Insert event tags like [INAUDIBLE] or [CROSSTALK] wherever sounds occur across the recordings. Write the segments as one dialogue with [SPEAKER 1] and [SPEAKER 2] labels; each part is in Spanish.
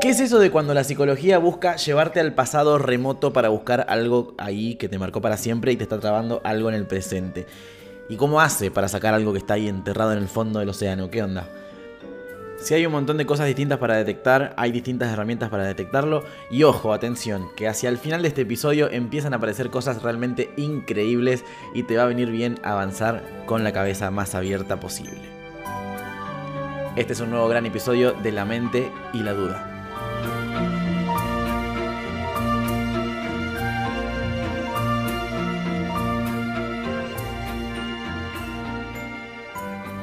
[SPEAKER 1] ¿Qué es eso de cuando la psicología busca llevarte al pasado remoto para buscar algo ahí que te marcó para siempre y te está trabando algo en el presente? ¿Y cómo hace para sacar algo que está ahí enterrado en el fondo del océano? ¿Qué onda? Si hay un montón de cosas distintas para detectar, hay distintas herramientas para detectarlo. Y ojo, atención, que hacia el final de este episodio empiezan a aparecer cosas realmente increíbles y te va a venir bien avanzar con la cabeza más abierta posible. Este es un nuevo gran episodio de La mente y la duda.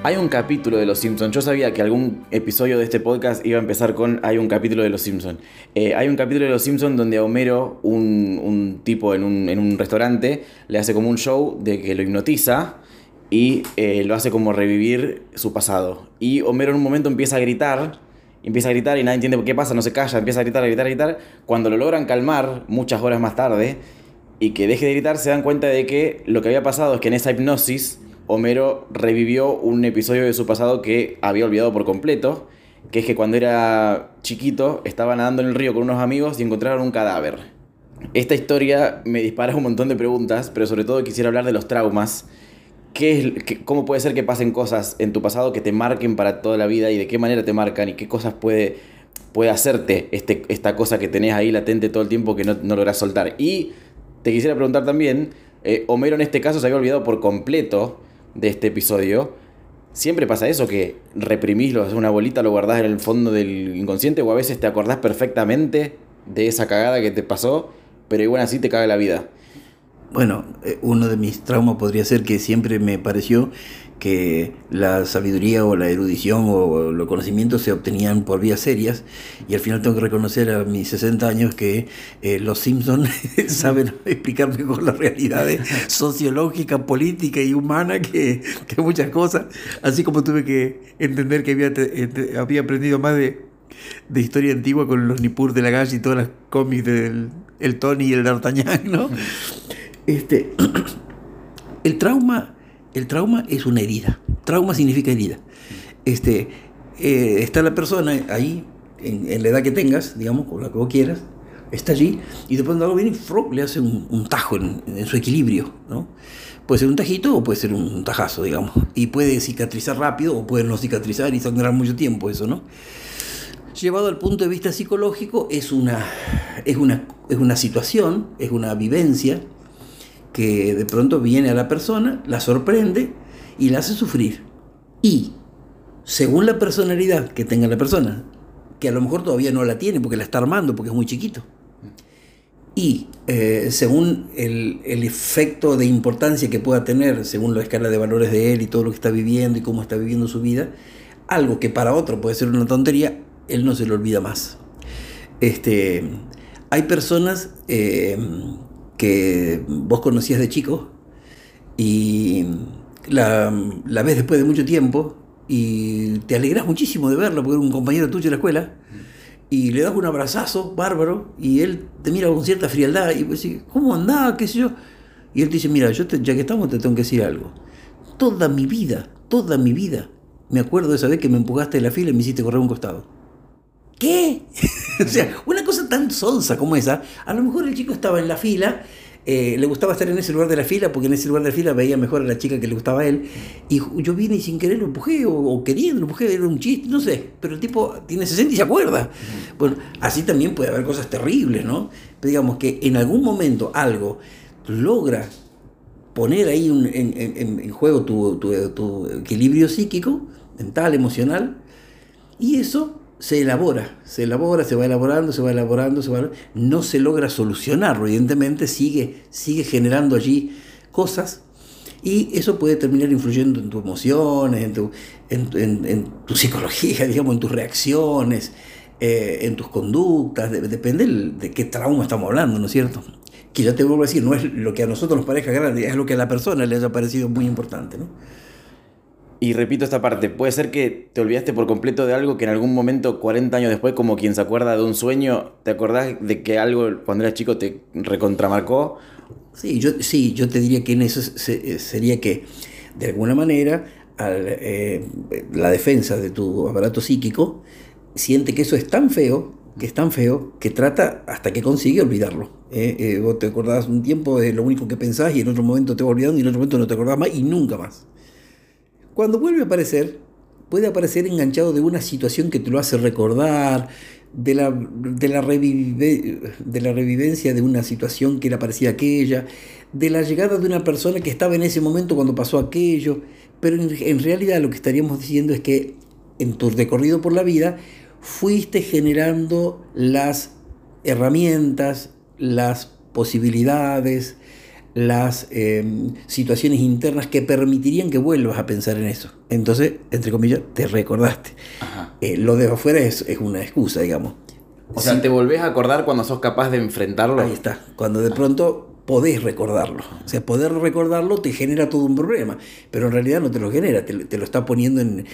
[SPEAKER 1] Hay un capítulo de Los Simpsons. Yo sabía que algún episodio de este podcast iba a empezar con hay un capítulo de Los Simpsons. Eh, hay un capítulo de Los Simpsons donde a Homero, un, tipo en un, restaurante, le hace como un show de que lo hipnotiza y eh, lo hace como revivir su pasado. Y Homero en un momento empieza a gritar, empieza a gritar y nadie entiende qué pasa, no se calla, empieza a gritar, a gritar, a gritar. Cuando lo logran calmar muchas horas más tarde y que deje de gritar, se dan cuenta de que lo que había pasado es que en esa hipnosis Homero revivió un episodio de su pasado que había olvidado por completo, que es que cuando era chiquito estaba nadando en el río con unos amigos y encontraron un cadáver. Esta historia me dispara un montón de preguntas, pero sobre todo quisiera hablar de los traumas. ¿Qué es, ¿Cómo puede ser que pasen cosas en tu pasado que te marquen para toda la vida y de qué manera te marcan y qué cosas puede, puede hacerte este, esta cosa que tenés ahí latente todo el tiempo que no, no lográs soltar? Y te quisiera preguntar también, eh, Homero en este caso se había olvidado por completo de este episodio, siempre pasa eso, que reprimís una bolita, lo guardás en el fondo del inconsciente o a veces te acordás perfectamente de esa cagada que te pasó, pero igual así te caga la vida.
[SPEAKER 2] Bueno, eh, uno de mis traumas podría ser que siempre me pareció que la sabiduría o la erudición o los conocimientos se obtenían por vías serias. Y al final tengo que reconocer a mis 60 años que eh, los Simpsons [LAUGHS] saben explicar mejor las realidades [LAUGHS] sociológica, política y humana que, que, muchas cosas, así como tuve que entender que había, había aprendido más de, de historia antigua con los Nippur de la Galle y todas las cómics del el Tony y el D'Artagnan, ¿no? Este, [CLEARS THROAT] el trauma el trauma es una herida. Trauma significa herida. Este, eh, está la persona ahí, en, la edad que tengas, digamos, con la que vos quieras, está allí, y después cuando algo viene, le hace un, tajo en, su equilibrio, ¿no? Puede ser un tajito o puede ser un tajazo, digamos. Y puede cicatrizar rápido o puede no cicatrizar y sangrar mucho tiempo eso, ¿no? Llevado al punto de vista psicológico, es una, es una, es una situación, es una vivencia que de pronto viene a la persona, la sorprende y la hace sufrir. Y según la personalidad que tenga la persona, que a lo mejor todavía no la tiene porque la está armando porque es muy chiquito, y eh, según el, el, efecto de importancia que pueda tener, según la escala de valores de él y todo lo que está viviendo y cómo está viviendo su vida, algo que para otro puede ser una tontería, él no se lo olvida más. Este, hay personas eh, que vos conocías de chico y la, la, ves después de mucho tiempo y te alegras muchísimo de verlo porque era un compañero tuyo de la escuela y le das un abrazazo bárbaro y él te mira con cierta frialdad y vos decís, ¿cómo andaba? ¿Qué sé yo? Y él te dice, mira, yo ya que estamos te tengo que decir algo. Toda mi vida, toda mi vida, me acuerdo de esa vez que me empujaste de la fila y me hiciste correr un costado. ¿Qué? [LAUGHS] o sea, una cosa tan sonsa como esa, a lo mejor el chico estaba en la fila, eh, le gustaba estar en ese lugar de la fila porque en ese lugar de la fila veía mejor a la chica que le gustaba a él, y yo vine y sin querer lo empujé, o, queriendo lo empujé, era un chiste, no sé, pero el tipo tiene 60 y se acuerda. Bueno, así también puede haber cosas terribles, ¿no? Pero digamos que en algún momento algo logra poner ahí en, juego tu, tu equilibrio psíquico, mental, emocional, y eso se elabora, se elabora, se va elaborando, se va elaborando, se va no se logra solucionarlo, evidentemente sigue, sigue generando allí cosas y eso puede terminar influyendo en tus emociones, en tu, en, tu psicología, [LAUGHS] digamos, en tus reacciones, eh, en tus conductas, depende de qué trauma estamos hablando, ¿no es cierto? Que ya te vuelvo a decir, no es lo que a nosotros nos parezca grande, es lo que a la persona le haya parecido muy importante, ¿no?
[SPEAKER 1] Y repito esta parte, puede ser que te olvidaste por completo de algo que en algún momento, 40 años después, como quien se acuerda de un sueño, ¿te acordás de que algo cuando eras chico te recontramarcó?
[SPEAKER 2] Sí, yo, sí, yo te diría que en eso sería que, de alguna manera, eh, la defensa de tu aparato psíquico siente que eso es tan feo que es tan feo, que trata hasta que consigue olvidarlo. ¿eh? Eh, vos te acordás un tiempo de lo único que pensás y en otro momento te vas olvidando y en otro momento no te acordás más y nunca más. Cuando vuelve a aparecer, puede aparecer enganchado de una situación que te lo hace recordar, de la, de la, de la revivencia de una situación que era parecida a aquella, de la llegada de una persona que estaba en ese momento cuando pasó aquello, pero en, realidad lo que estaríamos diciendo es que en tu recorrido por la vida fuiste generando las herramientas, las posibilidades, las em, situaciones internas que permitirían que vuelvas a pensar en eso. Entonces, entre comillas, te recordaste. Eh, lo de afuera es, es, una excusa, digamos.
[SPEAKER 1] O sea, te volvés a acordar cuando sos capaz de enfrentarlo.
[SPEAKER 2] Ahí está. Cuando de pronto podés recordarlo. O sea, poder recordarlo te genera todo un problema, pero en realidad no te lo genera, te, lo está poniendo en,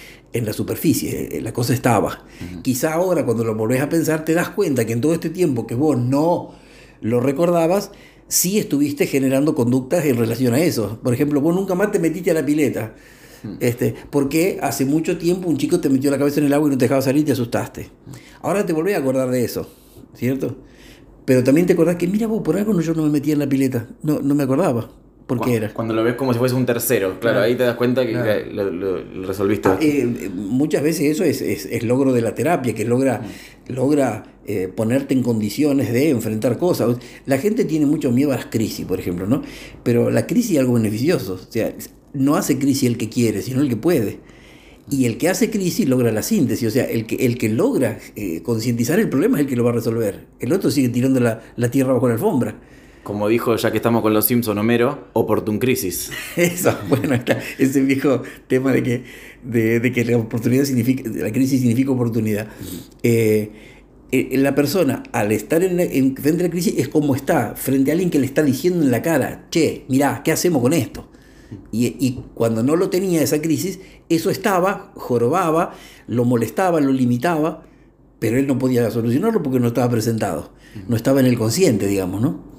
[SPEAKER 2] la superficie, eh, la cosa estaba. Quizá ahora cuando lo volvés a pensar te das cuenta que en todo este tiempo que vos no lo recordabas, sí estuviste generando conductas en relación a eso. Por ejemplo, vos nunca más te metiste a la pileta. Este, porque hace mucho tiempo un chico te metió la cabeza en el agua y no te dejaba salir y te asustaste. Ahora te volvés a acordar de eso, ¿cierto? Pero también te acordás que, mira vos, por algo yo no me metía en la pileta. No, no me acordaba. ¿Por qué era?
[SPEAKER 1] Cuando lo ves como si fuese un tercero, claro, ahí te das cuenta que lo, resolviste. Ah,
[SPEAKER 2] eh, muchas veces eso es, es, logro de la terapia, que logra, mm. logra eh, ponerte en condiciones de enfrentar cosas. La gente tiene mucho miedo a las crisis, por ejemplo, ¿no? Pero la crisis es algo beneficioso. O sea, no hace crisis el que quiere, sino el que puede. Y el que hace crisis logra la síntesis, o sea, el que, el que logra eh, concientizar el problema es el que lo va a resolver. El otro sigue tirando la, tierra bajo la alfombra.
[SPEAKER 1] Como dijo, ya que estamos con los Simpson Homero, oportun crisis. [LAUGHS]
[SPEAKER 2] Eso, bueno, está ese viejo tema de que, de, que la oportunidad significa, la crisis significa oportunidad. Eh, eh, la persona, al estar en, en, frente a la crisis, es como está, frente a alguien que le está diciendo en la cara, che, mirá, ¿qué hacemos con esto? Y, cuando no lo tenía esa crisis, eso estaba, jorobaba, lo molestaba, lo limitaba, pero él no podía solucionarlo porque no estaba presentado, no estaba en el consciente, digamos, ¿no?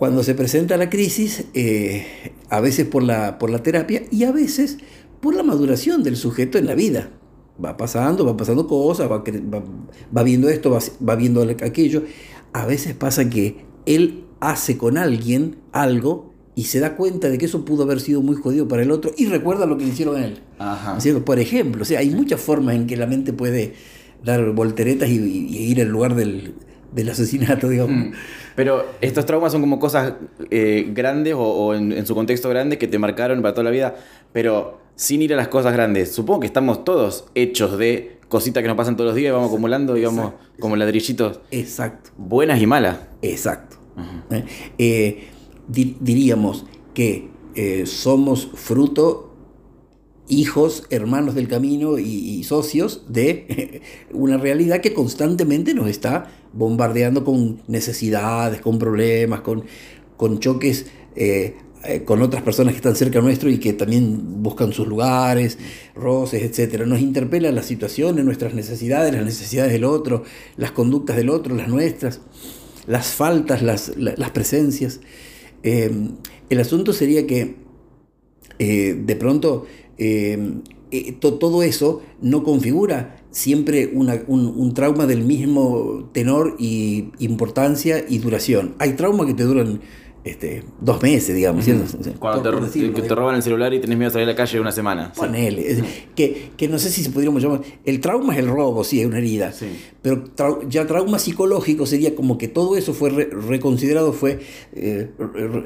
[SPEAKER 2] Cuando se presenta la crisis, eh, a veces por la, por la terapia y a veces por la maduración del sujeto en la vida. Va pasando, va pasando cosas, va, va, viendo esto, va, va viendo aquello. A veces pasa que él hace con alguien algo y se da cuenta de que eso pudo haber sido muy jodido para el otro y recuerda lo que le hicieron a él. Por ejemplo, o sea, hay muchas formas en que la mente puede dar volteretas y, ir al lugar del, asesinato, digamos. Mm.
[SPEAKER 1] Pero estos traumas son como cosas eh, grandes o, en, su contexto grande que te marcaron para toda la vida, pero sin ir a las cosas grandes. Supongo que estamos todos hechos de cositas que nos pasan todos los días y vamos acumulando, digamos, como ladrillitos.
[SPEAKER 2] Exacto.
[SPEAKER 1] Buenas y malas.
[SPEAKER 2] Exacto. eh, diríamos que eh, somos fruto, hijos, hermanos del camino y, socios de [LAUGHS] una realidad que constantemente nos está bombardeando con necesidades, con problemas, con, con choques eh, eh, con otras personas que están cerca nuestro y que también buscan sus lugares, roces, etc. Nos interpela la situación, nuestras necesidades, las necesidades del otro, las conductas del otro, las nuestras, las faltas, las, las presencias. Em, el asunto sería que eh, de pronto em, eh, todo eso no configura siempre un, un, trauma del mismo tenor y importancia y duración. Hay traumas que te duran este, dos meses, digamos.
[SPEAKER 1] Cuando te, roban el celular y tenés miedo de salir a la calle una semana.
[SPEAKER 2] Ponele. Que, que, no sé si se podríamos llamar. El trauma es el robo, sí, es una herida. Pero ya trauma psicológico sería como que todo eso fue reconsiderado, fue, eh,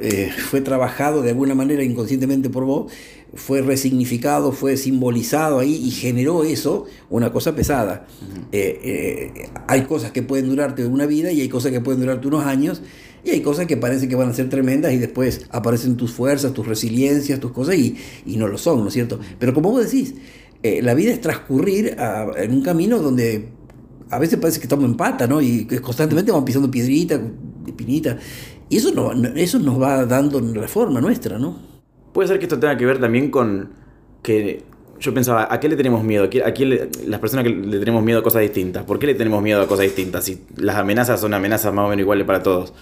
[SPEAKER 2] eh, fue trabajado de alguna manera inconscientemente por vos, fue resignificado, fue simbolizado ahí y generó eso una cosa pesada. Eh, hay cosas que pueden durarte una vida y hay cosas que pueden durarte unos años. Y hay cosas que parece que van a ser tremendas y después aparecen tus fuerzas, tus resiliencias, tus cosas y, no lo son, ¿no es cierto? Pero como vos decís, eh, la vida es transcurrir en un camino donde a veces parece que estamos en pata, ¿no? Y constantemente vamos pisando piedrita, pinita. Y eso, no, eso nos va dando la forma nuestra, ¿no?
[SPEAKER 1] Puede ser que esto tenga que ver también con que yo pensaba, ¿a qué le tenemos miedo? ¿A quién las personas que le tenemos miedo a cosas distintas? ¿Por qué le tenemos miedo a cosas distintas? Si las amenazas son amenazas más o menos iguales para todos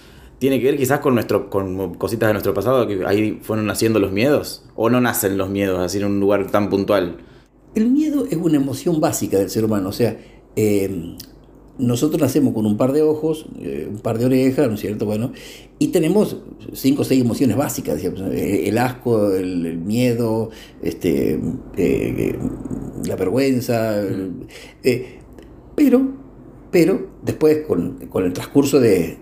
[SPEAKER 1] tiene que ver quizás con nuestro con cositas de nuestro pasado que ahí fueron naciendo los miedos o no nacen los miedos así en un lugar tan puntual
[SPEAKER 2] el miedo es una emoción básica del ser humano o sea eh, nosotros nacemos con un par de ojos, eh, un par de orejas, ¿no es cierto? Bueno, y tenemos cinco o seis emociones básicas, eh, el asco, el, miedo, este, eh, la vergüenza, pero, pero después con, el transcurso del,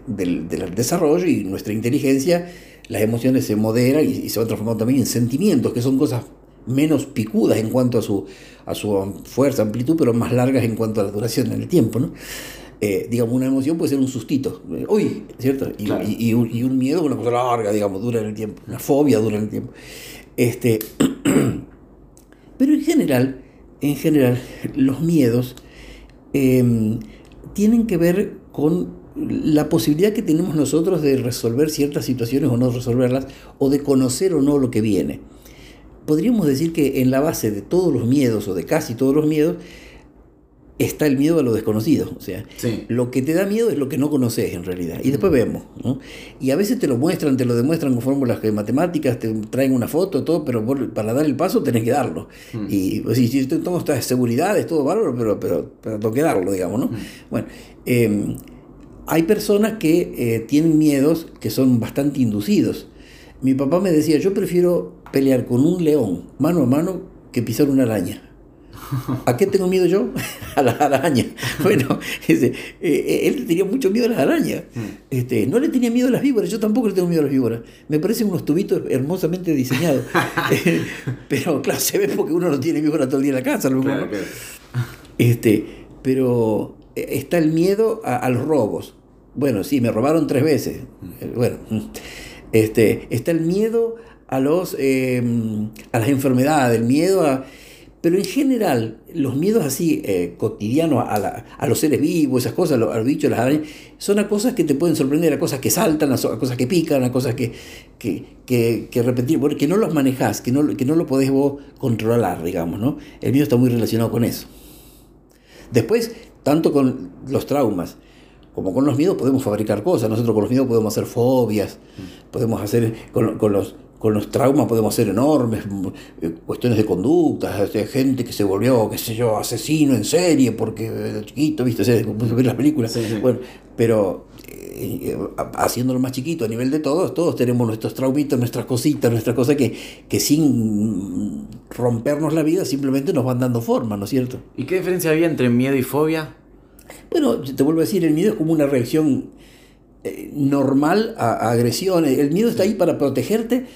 [SPEAKER 2] desarrollo y nuestra inteligencia, las emociones se moderan y, y se van transformando también en sentimientos, que son cosas menos picudas en cuanto a su, a su fuerza, amplitud, pero más largas en cuanto a la duración en el tiempo. ¿no? Eh, digamos, una emoción puede ser un sustito, eh, uy, ¿cierto? Y, y, un, y, un, miedo, una cosa larga, digamos, dura en el tiempo, una fobia dura en el tiempo. Este, [CLEARS THROAT] pero en general, en general, los miedos em, tienen que ver con la posibilidad que tenemos nosotros de resolver ciertas situaciones o no resolverlas, o de conocer o no lo que viene podríamos decir que en la base de todos los miedos o de casi todos los miedos está el miedo a lo desconocido. O sea, lo que te da miedo es lo que no conoces en realidad. Y después vemos. Y a veces te lo muestran, te lo demuestran con fórmulas matemáticas, te traen una foto, todo, pero para dar el paso tenés que darlo. Mm. Y pues, si tengo estas seguridades, todo bárbaro, pero, pero, pero tengo que darlo, digamos. ¿no? Mm. Bueno, em, hay personas que eh, tienen miedos que son bastante inducidos. Mi papá me decía, yo prefiero pelear con un león mano a mano que pisar una araña. ¿A qué tengo miedo yo? [LAUGHS] a las arañas. [LAUGHS] Bueno, eh, eh, él tenía mucho miedo a las arañas. Mm. Este, no le tenía miedo a las víboras, yo tampoco le tengo miedo a las víboras. Me parecen unos tubitos hermosamente diseñados. [LAUGHS] pero claro, se ve porque uno no tiene víbora todo el día en la casa. Este, pero eh, está el miedo a, a, los robos. Bueno, sí, me robaron tres veces. Mm. Bueno, este, está el miedo a, los, em, a las enfermedades, el miedo a... Pero en general, los miedos así eh, cotidianos a, los seres vivos, esas cosas, a los, bichos, las arañas, son a cosas que te pueden sorprender, a cosas que saltan, a, cosas que pican, a cosas que, que, que, que repetir, porque no los manejas, que no, que no lo podés vos controlar, digamos, ¿no? El miedo está muy relacionado con eso. Después, tanto con los traumas, como con los miedos podemos fabricar cosas. Nosotros con los miedos podemos hacer fobias, podemos hacer con, con los con los traumas podemos hacer enormes, eh, cuestiones de conducta, de gente que se volvió, qué sé yo, asesino en serie porque de chiquito, viste, ver las películas. Bueno, pero eh, haciéndolo más chiquito a nivel de todos, todos tenemos nuestros traumitas, nuestras cositas, nuestras cosas que, que sin rompernos la vida simplemente nos van dando forma, ¿no es cierto?
[SPEAKER 1] ¿Y qué diferencia había entre miedo y fobia?
[SPEAKER 2] Bueno, te vuelvo a decir, el miedo es como una reacción eh, normal a, agresiones. El miedo está ahí para protegerte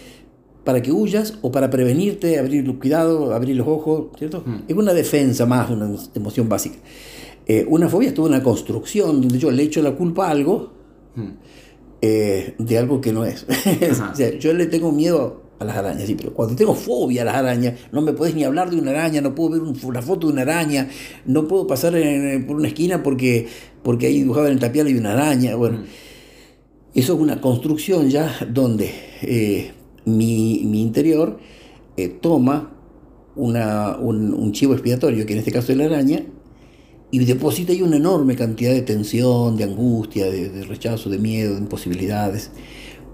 [SPEAKER 2] para que huyas o para prevenirte, abrir el cuidado, abrir los ojos, ¿cierto? Mm. Es una defensa más, una emoción básica. Eh, una fobia es toda una construcción donde yo le echo la culpa a algo mm. eh, de algo que no es. [LAUGHS] o sea, yo le tengo miedo a las arañas, sí, pero cuando tengo fobia a las arañas, no me puedes ni hablar de una araña, no puedo ver una foto de una araña, no puedo pasar por una esquina porque, porque ahí dibujado en el tapial hay una araña. Bueno, mm. eso es una construcción ya donde eh, mi, interior eh, toma una, un, chivo expiatorio, que en este caso es la araña, y deposita ahí una enorme cantidad de tensión, de angustia, de, rechazo, de miedo, de imposibilidades.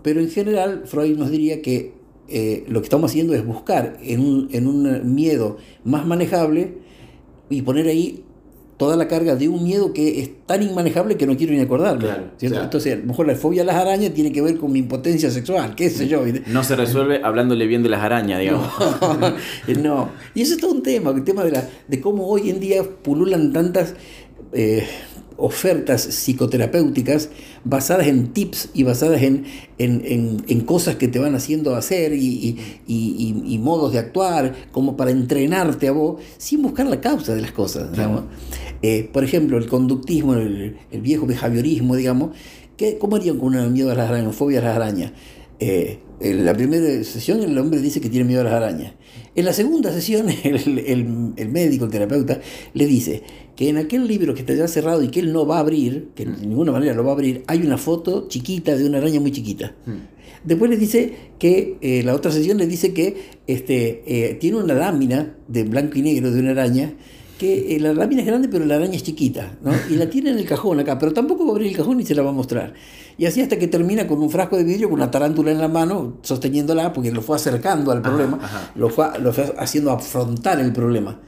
[SPEAKER 2] Pero en general, Freud nos diría que eh, lo que estamos haciendo es buscar en un, en un miedo más manejable y poner ahí toda la carga de un miedo que es tan inmanejable que no quiero ni acordarme. Entonces, a lo mejor la fobia a las arañas tiene que ver con mi impotencia sexual, qué sé yo.
[SPEAKER 1] No se resuelve hablándole bien de las arañas, digamos. [LAUGHS]
[SPEAKER 2] No, y eso es todo un tema, el tema de, la, de cómo hoy en día pululan tantas... Eh, ofertas psicoterapéuticas basadas en tips y basadas en, en, cosas que te van haciendo hacer y, modos de actuar, como para entrenarte a vos, sin buscar la causa de las cosas. Eh, por ejemplo, el conductismo, el, viejo behaviorismo, digamos, que, ¿cómo harían con un miedo a las arañas, fobia a las arañas? Eh, en la primera sesión el hombre dice que tiene miedo a las arañas. En la segunda sesión [LAUGHS] el, médico, el terapeuta, le dice que en aquel libro que está ya cerrado y que él no va a abrir, que de ninguna manera lo va a abrir, hay una foto chiquita de una araña muy chiquita. Hmm. Después le dice que, eh, la otra sesión le dice que este, eh, tiene una lámina de blanco y negro de una araña que eh, la lámina es grande pero la araña es chiquita, ¿no? Y la tiene en el cajón acá, pero tampoco va a abrir el cajón y se la va a mostrar. Y así hasta que termina con un frasco de vidrio con una tarántula en la mano, sosteniéndola, porque lo fue acercando al problema, Lo, fue, lo fue haciendo afrontar el problema.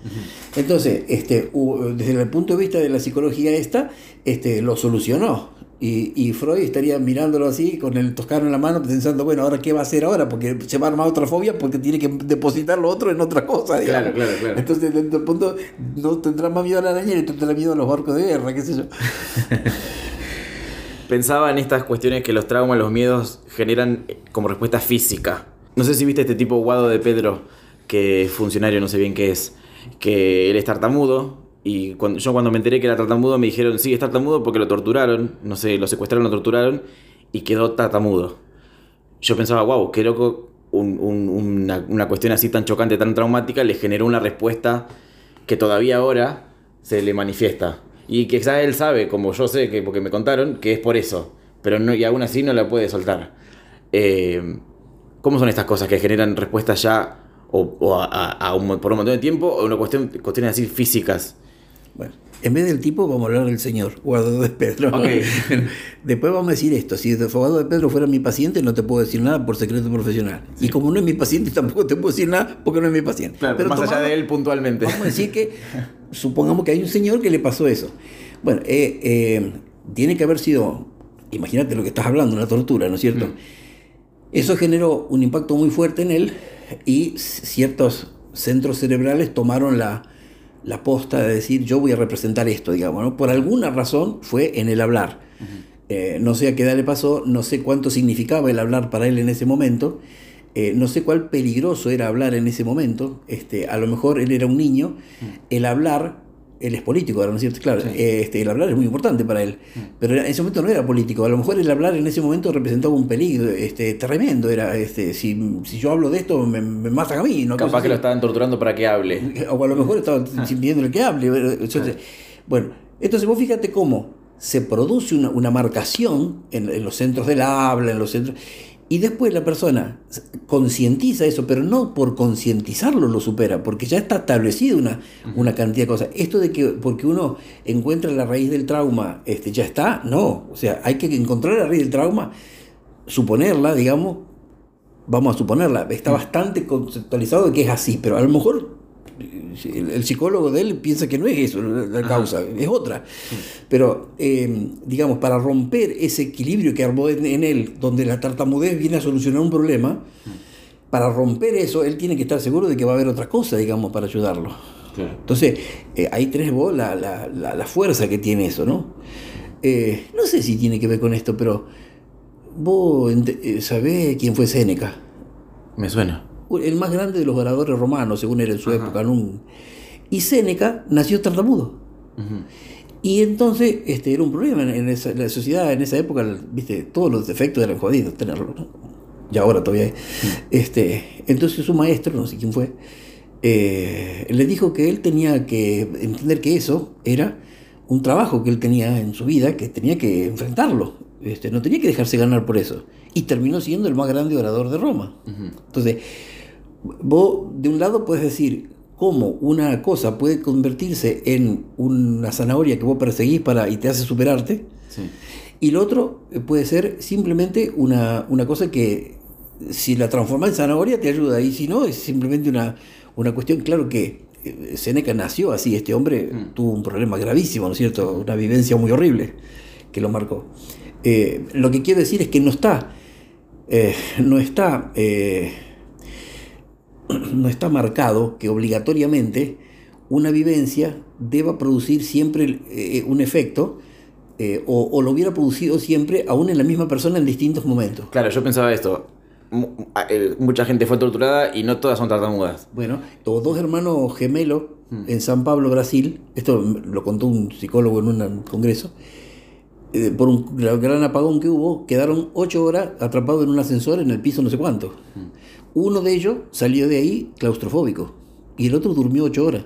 [SPEAKER 2] Entonces, este, desde el punto de vista de la psicología esta, este, lo solucionó. Y, Freud estaría mirándolo así, con el toscano en la mano, pensando, bueno, ¿ahora qué va a hacer ahora? Porque se va a armar otra fobia porque tiene que depositar lo otro en otra cosa.
[SPEAKER 1] Claro, claro, claro.
[SPEAKER 2] Entonces, desde el punto, no tendrá más miedo a la araña y tendrá miedo a los barcos de guerra, qué sé yo. [LAUGHS]
[SPEAKER 1] Pensaba en estas cuestiones que los traumas, los miedos generan como respuesta física. No sé si viste este tipo Guado de Pedro, que es funcionario, no sé bien qué es, que él es tartamudo, y yo cuando me enteré que era tartamudo me dijeron, sí, es tartamudo porque lo torturaron, no sé, lo secuestraron, lo torturaron y quedó tartamudo. Yo pensaba, wow, qué loco, una, una, cuestión así tan chocante, tan traumática, le generó una respuesta que todavía ahora se le manifiesta. Y quizás él sabe, como yo sé, que porque me contaron, que es por eso. Pero no, y aún así no la puede soltar. Eh, ¿Cómo son estas cosas que generan respuestas ya o, a, por un montón de tiempo o una cuestión, cuestiones así físicas?
[SPEAKER 2] Bueno, en vez del tipo vamos a hablar del señor, Guado de Pedro. [LAUGHS] Después vamos a decir esto, si el Guado de Pedro fuera mi paciente no te puedo decir nada por secreto profesional. Y como no es mi paciente tampoco te puedo decir nada porque no es mi paciente.
[SPEAKER 1] Pero más allá de él puntualmente.
[SPEAKER 2] Vamos a decir que supongamos que hay un señor que le pasó eso. Bueno, eh, eh, tiene que haber sido, imagínate lo que estás hablando, una tortura, ¿no es cierto? Mm. Eso generó un impacto muy fuerte en él y ciertos centros cerebrales tomaron la la posta de decir yo voy a representar esto, digamos, ¿no? Por alguna razón fue en el hablar. Eh, no sé a qué edad le pasó, no sé cuánto significaba el hablar para él en ese momento, eh, no sé cuál peligroso era hablar en ese momento, este, a lo mejor él era un niño, el hablar él es político, ¿no es cierto? Claro, este, el hablar es muy importante para él, mm. pero en ese momento no era político, a lo mejor el hablar en ese momento representaba un peligro este, tremendo, era, este, si, si yo hablo de esto me, me matan a mí. ¿no?
[SPEAKER 1] Capaz que lo estaban torturando para que hable. [LAUGHS]
[SPEAKER 2] O a lo mejor estaban ah. pidiéndole que hable. bueno, entonces vos fíjate cómo se produce una, una marcación en, en los centros del habla, en los centros y después la persona concientiza eso, pero no por concientizarlo lo supera, porque ya está establecido una, una cantidad de cosas. Esto de que porque uno encuentra la raíz del trauma, este, ya está, no. O sea, hay que encontrar la raíz del trauma, suponerla, digamos, vamos a suponerla, está bastante conceptualizado de que es así, pero a lo mejor el, psicólogo de él piensa que no es eso la, causa, es otra. Pero, eh, digamos, para romper ese equilibrio que armó en, él, donde la tartamudez viene a solucionar un problema, para romper eso, él tiene que estar seguro de que va a haber otra cosa, digamos, para ayudarlo. Entonces, eh, ahí tenés vos la, la, fuerza que tiene eso, ¿no? Eh, no sé si tiene que ver con esto, pero vos sabés quién fue Séneca.
[SPEAKER 1] Me suena
[SPEAKER 2] el más grande de los oradores romanos, según era en su época. Y Séneca nació tartamudo. Y entonces este, era un problema en, esa, la sociedad en esa época, viste, todos los defectos eran jodidos tenerlo. Y ahora todavía hay. Este, entonces su maestro, no sé quién fue, eh, le dijo que él tenía que entender que eso era un trabajo que él tenía en su vida, que tenía que enfrentarlo. Este, no tenía que dejarse ganar por eso. Y terminó siendo el más grande orador de Roma. Entonces, vos de un lado puedes decir cómo una cosa puede convertirse en una zanahoria que vos perseguís para, y te hace superarte, y lo otro puede ser simplemente una, cosa que si la transformas en zanahoria te ayuda, y si no, es simplemente una, una cuestión, claro que eh, Seneca nació así, este hombre mm. tuvo un problema gravísimo, ¿no es cierto? Una vivencia muy horrible que lo marcó. Eh, lo que quiero decir es que no está, eh, no está [CLEARS THROAT] no está marcado que obligatoriamente una vivencia deba producir siempre eh, un efecto eh, o, lo hubiera producido siempre aún en la misma persona en distintos momentos.
[SPEAKER 1] Claro, yo pensaba esto. Eh, mucha gente fue torturada y no todas son tartamudas.
[SPEAKER 2] Bueno, los dos hermanos gemelos hmm. en San Pablo, Brasil, esto lo contó un psicólogo en un congreso, por un gran apagón que hubo, quedaron ocho horas atrapados en un ascensor en el piso no sé cuánto. Hmm. Uno de ellos salió de ahí claustrofóbico y el otro durmió ocho horas.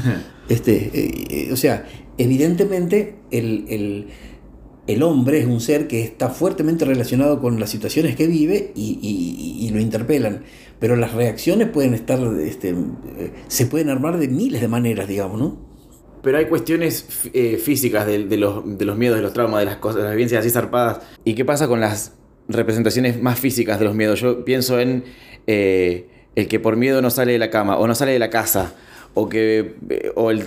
[SPEAKER 2] [LAUGHS] este, eh, o sea, evidentemente el, hombre es un ser que está fuertemente relacionado con las situaciones que vive y, lo interpelan. Pero las reacciones pueden estar, este, eh, se pueden armar de miles de maneras, digamos, ¿no?
[SPEAKER 1] pero hay cuestiones eh, físicas de, los, de, los, miedos, de los traumas, de las cosas, de las vivencias así zarpadas. ¿Y qué pasa con las representaciones más físicas de los miedos? Yo pienso en eh, el que por miedo no sale de la cama o no sale de la casa, o que eh, o el,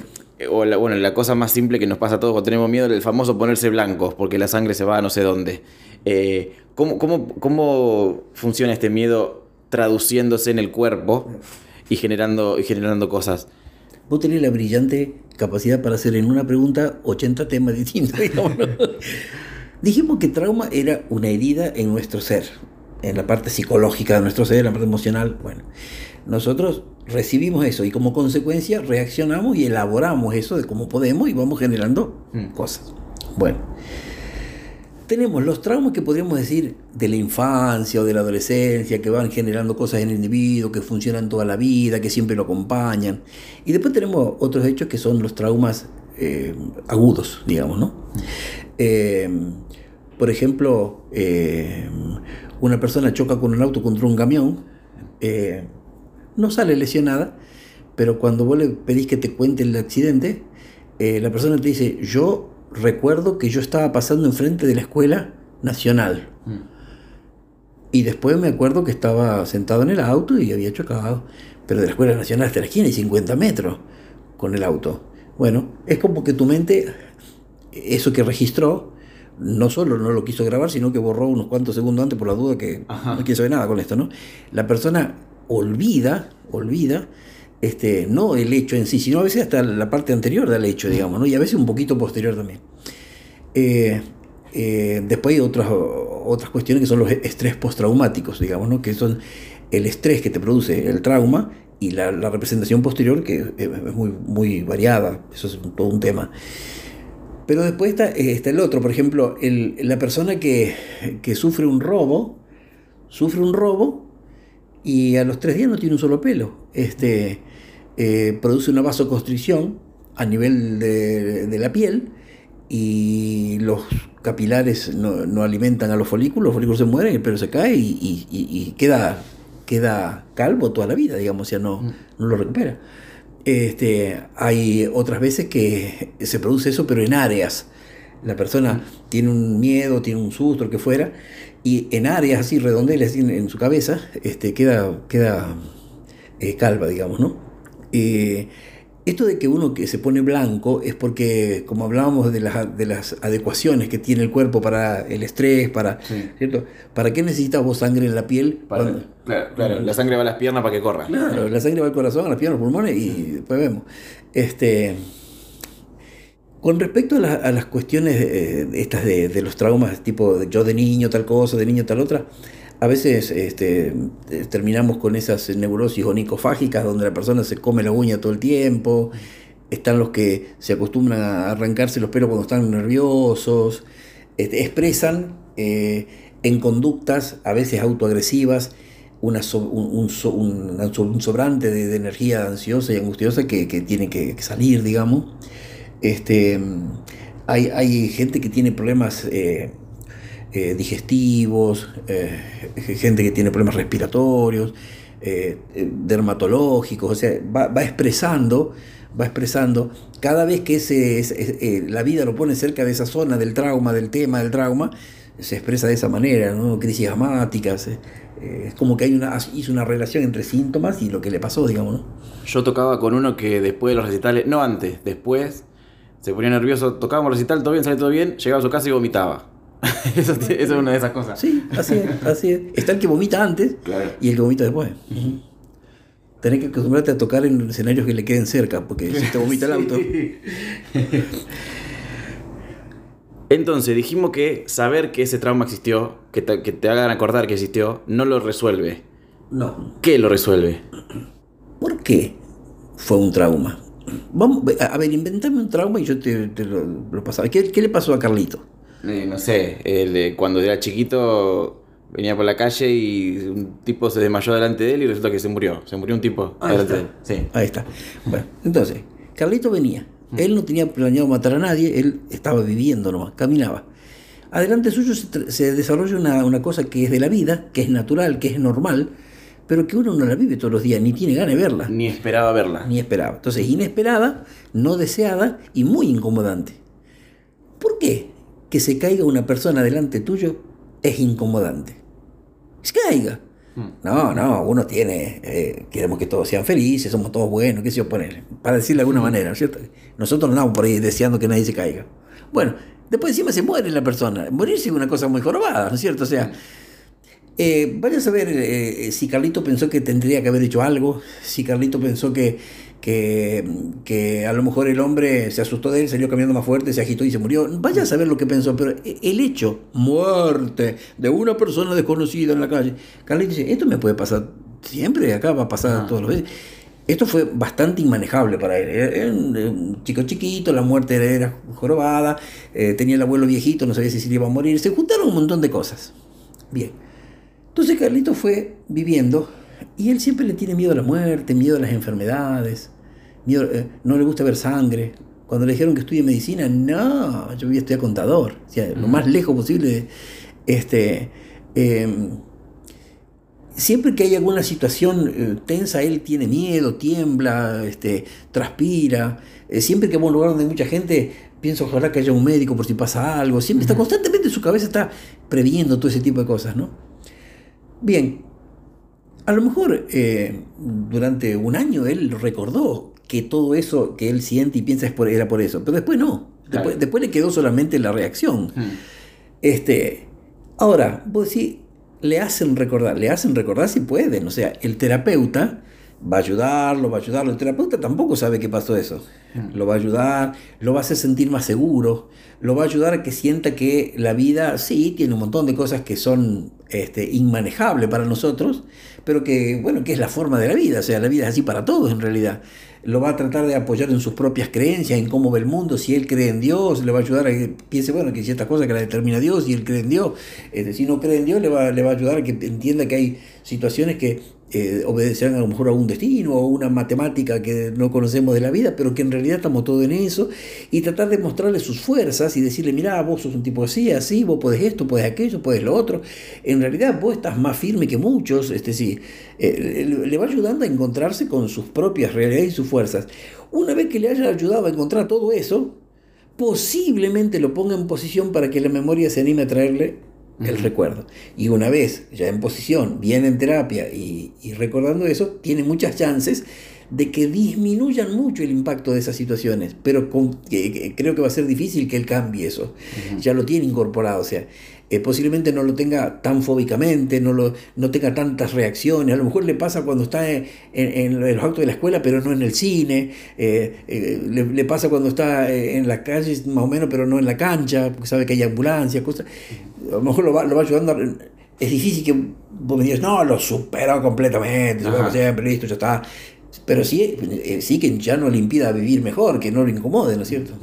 [SPEAKER 1] o la, bueno, la cosa más simple que nos pasa a todos cuando tenemos miedo, el famoso ponerse blancos, porque la sangre se va a no sé dónde. ¿cómo, cómo, cómo funciona este miedo traduciéndose en el cuerpo y generando, y generando cosas?
[SPEAKER 2] vos tenés la brillante capacidad para hacer en una pregunta 80 temas distintos. [LAUGHS] Dijimos que trauma era una herida en nuestro ser, en la parte psicológica de nuestro ser, en la parte emocional. Bueno, nosotros recibimos eso y como consecuencia reaccionamos y elaboramos eso de cómo podemos y vamos generando mm. cosas. Bueno tenemos los traumas que podríamos decir de la infancia o de la adolescencia, que van generando cosas en el individuo, que funcionan toda la vida, que siempre lo acompañan. Y después tenemos otros hechos que son los traumas eh, agudos, digamos, ¿no? Eh, por ejemplo, eh, una persona choca con un auto contra un camión, no sale lesionada, pero cuando vos le pedís que te cuente el accidente, la persona te dice, yo recuerdo que yo estaba pasando enfrente de la escuela nacional. Mm. Y después me acuerdo que estaba sentado en el auto y había chocado, pero de la escuela nacional hasta la esquina y 50 metros con el auto. Bueno, es como que tu mente, eso que registró, no solo no lo quiso grabar, sino que borró unos cuantos segundos antes por la duda que no quiso ver nada con esto, ¿no? La persona olvida, olvida este, no el hecho en sí, sino a veces hasta la parte anterior del hecho, digamos, ¿no? y a veces un poquito posterior también. Eh, eh, después hay otras, otras cuestiones que son los estrés postraumáticos, digamos, ¿no? que son el estrés que te produce el trauma y la, representación posterior, que es muy, muy variada, eso es todo un tema. Pero después está, está el otro, por ejemplo, el, la persona que, que sufre un robo, sufre un robo y a los tres días no tiene un solo pelo. Este, eh, produce una vasoconstricción a nivel de, la piel y los capilares no, alimentan a los folículos, los folículos se mueren, el pelo se cae y, queda, queda calvo toda la vida, digamos, ya no, mm. no lo recupera. Este, hay otras veces que se produce eso, pero en áreas. La persona mm. tiene un miedo, tiene un susto, lo que fuera, y en áreas así redondelas en, su cabeza este, queda, queda eh, calva, digamos, ¿no? Eh, esto de que uno que se pone blanco es porque, como hablábamos de las, de las adecuaciones que tiene el cuerpo para el estrés, para, ¿cierto? ¿Para qué necesitas vos sangre en la piel?
[SPEAKER 1] claro, claro, la sangre va a las piernas para que corra.
[SPEAKER 2] Claro, la sangre va al corazón, a las piernas, a los pulmones y después vemos. Este, con respecto a, las cuestiones eh, estas de, de, los traumas, tipo yo de niño tal cosa, de niño tal otra, a veces este, terminamos con esas neurosis onicofágicas donde la persona se come la uña todo el tiempo. Están los que se acostumbran a arrancarse los pelos cuando están nerviosos. Este, expresan eh, en conductas a veces autoagresivas un, sobrante de, energía ansiosa y angustiosa que, tiene que, salir, digamos. Este, hay, hay, gente que tiene problemas eh, eh, digestivos, eh, gente que tiene problemas respiratorios, eh, dermatológicos, o sea, va, expresando, va expresando, cada vez que la vida lo pone cerca de esa zona del trauma, del tema del trauma, se expresa de esa manera, ¿no? crisis asmáticas, es como que hay una, hizo una relación entre síntomas y lo que le pasó, digamos. ¿no?
[SPEAKER 1] Yo tocaba con uno que después de los recitales, no antes, después, se ponía nervioso, tocábamos recital, todo bien, sale todo bien, llegaba a su casa y vomitaba. [LAUGHS] eso, es una de esas cosas.
[SPEAKER 2] Sí, así es, así es. Está el que vomita antes y el que vomita después. Tenés que acostumbrarte a tocar en escenarios que le queden cerca, porque si te vomita el [LAUGHS] auto. [LAUGHS]
[SPEAKER 1] Entonces, dijimos que saber que ese trauma existió, que te, que te hagan acordar que existió, no lo resuelve.
[SPEAKER 2] No.
[SPEAKER 1] ¿Qué lo resuelve?
[SPEAKER 2] ¿Por qué fue un trauma? Vamos, a ver, inventame un trauma y yo te, lo, pasaba. ¿Qué, ¿Qué, le pasó a Carlito?
[SPEAKER 1] Eh, no sé, el, cuando era chiquito venía por la calle y un tipo se desmayó delante de él y resulta que se murió. Se murió un tipo
[SPEAKER 2] Ahí
[SPEAKER 1] delante
[SPEAKER 2] está. de él. Sí. Ahí está. Bueno, entonces, Carlito venía. Mm. Él no tenía planeado matar a nadie, él estaba viviendo nomás, caminaba. Adelante suyo se, desarrolla una, una, cosa que es de la vida, que es natural, que es normal, pero que uno no la vive todos los días, ni tiene ganas de verla.
[SPEAKER 1] Ni esperaba verla.
[SPEAKER 2] Ni esperaba. Entonces, inesperada, no deseada y muy incomodante. ¿Por qué que se caiga una persona delante tuyo es incomodante? Se caiga.
[SPEAKER 1] Mm.
[SPEAKER 2] No, no, uno tiene, eh, queremos que todos sean felices, somos todos buenos, qué sé yo poner, para decirlo de alguna manera, ¿no es ¿cierto? Nosotros no andamos por ahí deseando que nadie se caiga. Bueno, después encima se muere la persona. Morirse es una cosa muy jorobada, ¿no es cierto? O sea, eh, vaya a saber eh, si Carlito pensó que tendría que haber hecho algo, si Carlito pensó que, que, que a lo mejor el hombre se asustó de él, salió caminando más fuerte, se agitó y se murió. Vaya a saber lo que pensó, pero el hecho, muerte de una persona desconocida en la calle, Carlito dice, esto me puede pasar siempre, acá va a pasar
[SPEAKER 1] Ah.
[SPEAKER 2] todos los días. Esto fue bastante inmanejable para él. Era un, chico chiquito, la muerte era, jorobada, eh, tenía el abuelo viejito, no sabía si se iba a morir. Se juntaron un montón de cosas. Bien. Entonces Carlito fue viviendo y él siempre le tiene miedo a la muerte, miedo a las enfermedades, miedo, eh, no le gusta ver sangre. Cuando le dijeron que estudie medicina, no, yo voy a estudiar contador, o sea, lo más lejos posible. Este, em, siempre que hay alguna situación eh, tensa, él tiene miedo, tiembla, este, transpira. Eh, siempre que va a un lugar donde hay mucha gente, piensa ojalá que haya un médico por si pasa algo. Siempre está constantemente su cabeza está previendo todo ese tipo de cosas, ¿no? Bien, a lo mejor eh, durante un año él recordó que todo eso que él siente y piensa es por, era por eso, pero después no. Después,
[SPEAKER 1] Claro.
[SPEAKER 2] después le quedó solamente la reacción.
[SPEAKER 1] Mm.
[SPEAKER 2] Este, ahora, vos decís, le hacen recordar, le hacen recordar si pueden. O sea, el terapeuta va a ayudarlo, va a ayudarlo. El terapeuta tampoco sabe qué pasó eso. Lo va a ayudar, lo va a hacer sentir más seguro, lo va a ayudar a que sienta que la vida, sí, tiene un montón de cosas que son este, inmanejables para nosotros, pero que, bueno, que es la forma de la vida. O sea, la vida es así para todos en realidad. Lo va a tratar de apoyar en sus propias creencias, en cómo ve el mundo. Si él cree en Dios, le va a ayudar a que piense, bueno, que ciertas cosas que la determina Dios y él cree en Dios. Este, si no cree en Dios, le va, le va a ayudar a que entienda que hay situaciones que eh, obedecerán a lo mejor a un destino o una matemática que no conocemos de la vida, pero que en realidad estamos todos en eso. Y tratar de mostrarle sus fuerzas y decirle, mira, vos sos un tipo así, así, vos podés esto, podés aquello, podés lo otro. En realidad vos estás más firme que muchos. Este, sí, eh, le le va ayudando a encontrarse con sus propias realidades y sus fuerzas. Una vez que le haya ayudado a encontrar todo eso, posiblemente lo ponga en posición para que la memoria se anime a traerle el recuerdo. Y una vez ya en posición, bien en terapia y, y recordando eso, tiene muchas chances de que disminuyan mucho el impacto de esas situaciones, pero con- creo que va a ser difícil que él cambie eso. Ya lo tiene incorporado, o sea, eh, posiblemente no lo tenga tan fóbicamente, no, lo, no tenga tantas reacciones, a lo mejor le pasa cuando está en, en- en los actos de la escuela, pero no en el cine, eh, eh, le, le pasa cuando está en la calle más o menos, pero no en la cancha, porque sabe que hay ambulancias, cosas. A lo mejor lo va, lo va ayudando. a- es difícil que vos me digas, no, lo superó completamente,
[SPEAKER 1] Ajá.
[SPEAKER 2] siempre, listo, ya está. Pero sí, sí que ya no le impida vivir mejor, que no lo incomode, ¿no es cierto?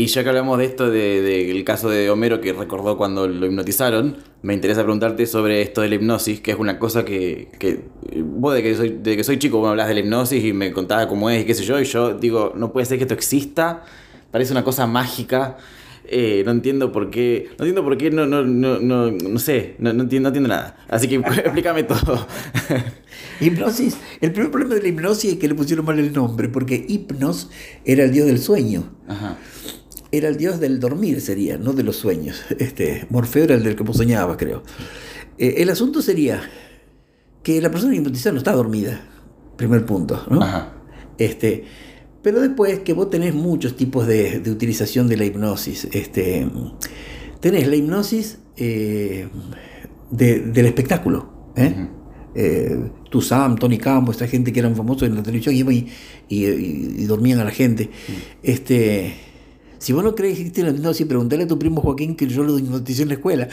[SPEAKER 1] Y ya que hablamos de esto, del de, del caso de Homero que recordó cuando lo hipnotizaron, me interesa preguntarte sobre esto de la hipnosis, que es una cosa que, que vos de que soy, de que soy chico, me hablas de la hipnosis y me contabas cómo es y qué sé yo, y yo digo, no puede ser que esto exista, parece una cosa mágica. eh, no entiendo por qué, no entiendo por qué, no, no, no, no, no sé, no, no entiendo, no entiendo nada. Así que [LAUGHS] explícame todo. [LAUGHS]
[SPEAKER 2] Hipnosis. El primer problema de la hipnosis es que le pusieron mal el nombre, porque hipnos era el dios del sueño.
[SPEAKER 1] Ajá.
[SPEAKER 2] Era el dios del dormir, sería, no de los sueños. [LAUGHS] Este, Morfeo era el del que vos soñabas, creo. Eh, el asunto sería que la persona hipnotizada no está dormida. Primer punto, ¿no?
[SPEAKER 1] Ajá.
[SPEAKER 2] Este, pero después que vos tenés muchos tipos de, de utilización de la hipnosis. Este, tenés la hipnosis eh, de- del espectáculo. ¿eh? Eh, Sam, Tony Campos, esta gente que eran famosos en la televisión iban y, y- y- y dormían a la gente. Este, si vos no crees que existe la hipnosis, preguntale a tu primo Joaquín que yo lo hipnoticé en la escuela.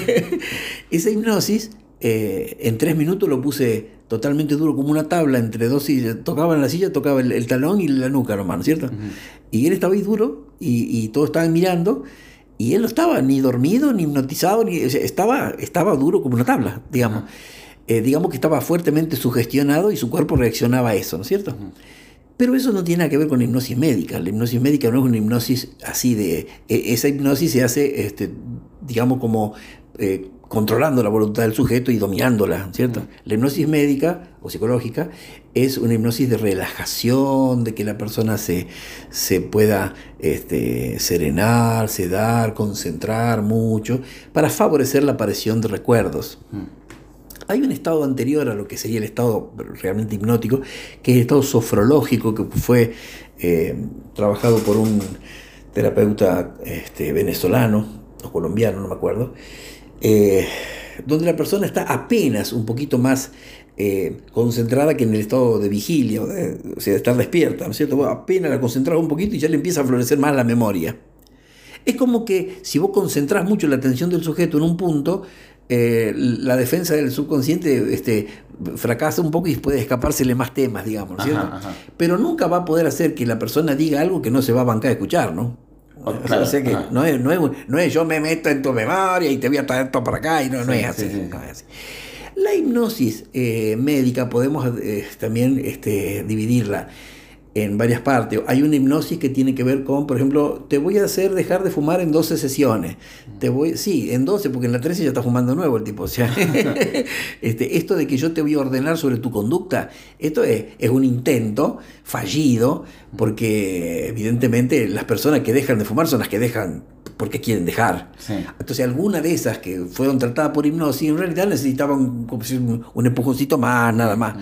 [SPEAKER 2] [LAUGHS] Esa hipnosis, eh, en tres minutos lo puse totalmente duro como una tabla entre dos sillas. Tocaba en la silla, tocaba el, el talón y la nuca nomás, ¿no es cierto? Y él estaba ahí duro y, y todos estaban mirando. Y él no estaba ni dormido, ni hipnotizado, ni, o sea, estaba, estaba duro como una tabla, digamos. Eh, digamos que estaba fuertemente sugestionado y su cuerpo reaccionaba a eso, ¿no es cierto? Pero eso no tiene nada que ver con la hipnosis médica. La hipnosis médica no es una hipnosis así de... e- esa hipnosis se hace, este, digamos, como eh, controlando la voluntad del sujeto y dominándola, ¿cierto? La hipnosis médica o psicológica es una hipnosis de relajación, de que la persona se, se pueda este, serenar, sedar, concentrar mucho, para favorecer la aparición de recuerdos. Hay un estado anterior a lo que sería el estado realmente hipnótico, que es el estado sofrológico, que fue eh, trabajado por un terapeuta este, venezolano o colombiano, no me acuerdo, eh, donde la persona está apenas un poquito más eh, concentrada que en el estado de vigilia, o, sea, de estar despierta, ¿no es cierto? apenas la concentrada un poquito y ya le empieza a florecer más la memoria. Es como que si vos concentrás mucho la atención del sujeto en un punto, eh, la defensa del subconsciente este, fracasa un poco y puede escapársele más temas, digamos, ¿no es cierto? Pero nunca va a poder hacer que la persona diga algo que no se va a bancar a escuchar, ¿no? o sea que no es, no, es, yo me meto en tu memoria y te voy a traer todo para acá, y no, no, es, así, La hipnosis eh, médica podemos eh, también este, dividirla en varias partes. Hay una hipnosis que tiene que ver con, por ejemplo, te voy a hacer dejar de fumar en 12 sesiones. Te voy, sí, en 12, porque en la 13 ya está fumando nuevo el tipo. O sea, [LAUGHS] [LAUGHS] este, esto de que yo te voy a ordenar sobre tu conducta, esto es, es, un intento fallido, porque evidentemente las personas que dejan de fumar son las que dejan porque quieren dejar. Entonces, alguna de esas que fueron tratadas por hipnosis, en realidad necesitaban un, un empujoncito más, nada más.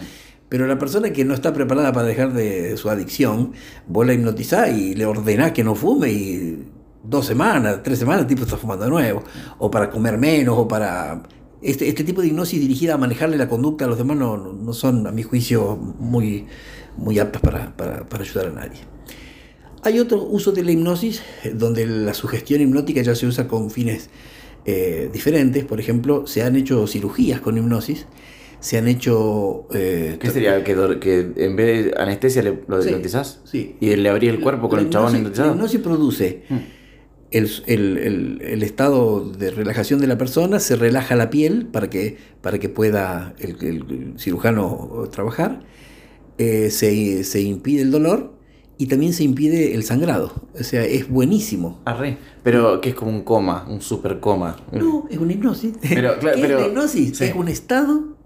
[SPEAKER 2] Pero la persona que no está preparada para dejar de su adicción, vos la hipnotizás y le ordenás que no fume y dos semanas, tres semanas el tipo está fumando de nuevo. O para comer menos, o para... Este, este tipo de hipnosis dirigida a manejarle la conducta a los demás no, no son, a mi juicio, muy, muy aptas para, para, ayudar a nadie. Hay otro uso de la hipnosis donde la sugestión hipnótica ya se usa con fines eh, diferentes. Por ejemplo, se han hecho cirugías con hipnosis se han hecho...
[SPEAKER 1] Eh, ¿Qué sería? ¿Que, ¿Que, en vez de anestesia le, lo sí,
[SPEAKER 2] Sí.
[SPEAKER 1] ¿Y le abría el cuerpo con el chabón hipnotizado?
[SPEAKER 2] La hipnosis produce hmm. el, el, el, estado de relajación de la persona, se relaja la piel para que, para que pueda el, cirujano trabajar, eh, se, se impide el dolor y también se impide el sangrado. O sea, es buenísimo.
[SPEAKER 1] Arre. Pero que es como un coma, un super coma.
[SPEAKER 2] No, es una hipnosis. Pero, ¿Qué es la hipnosis? Es un estado